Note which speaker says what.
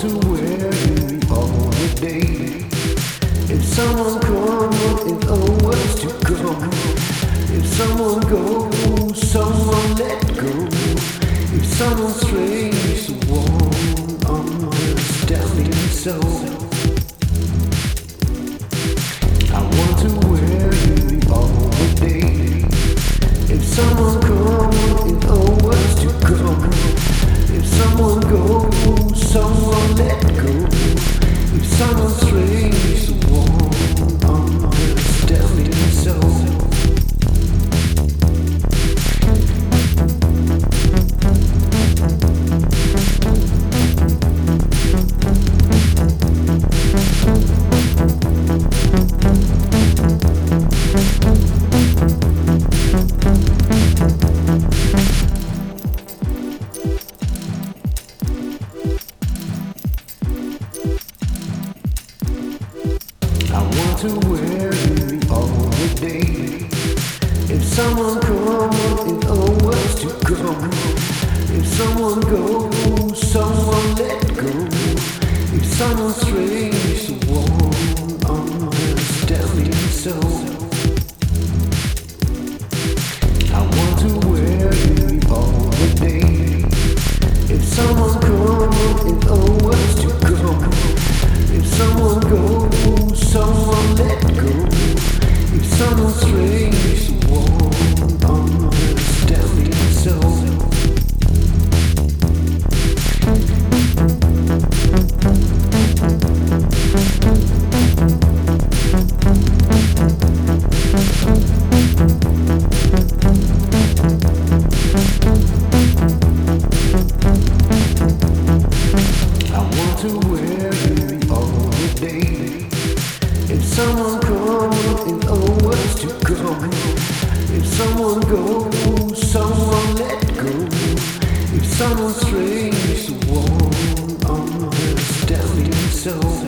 Speaker 1: to wear you all the day. If someone comes, if always to come. If someone goes, someone let go. If someone strays, one understanding so. I want to wear you all the day. If someone comes, if always to come. If someone goes, someone let go. If someone strays, one understanding so. someone strange, the warm on his deathly soul.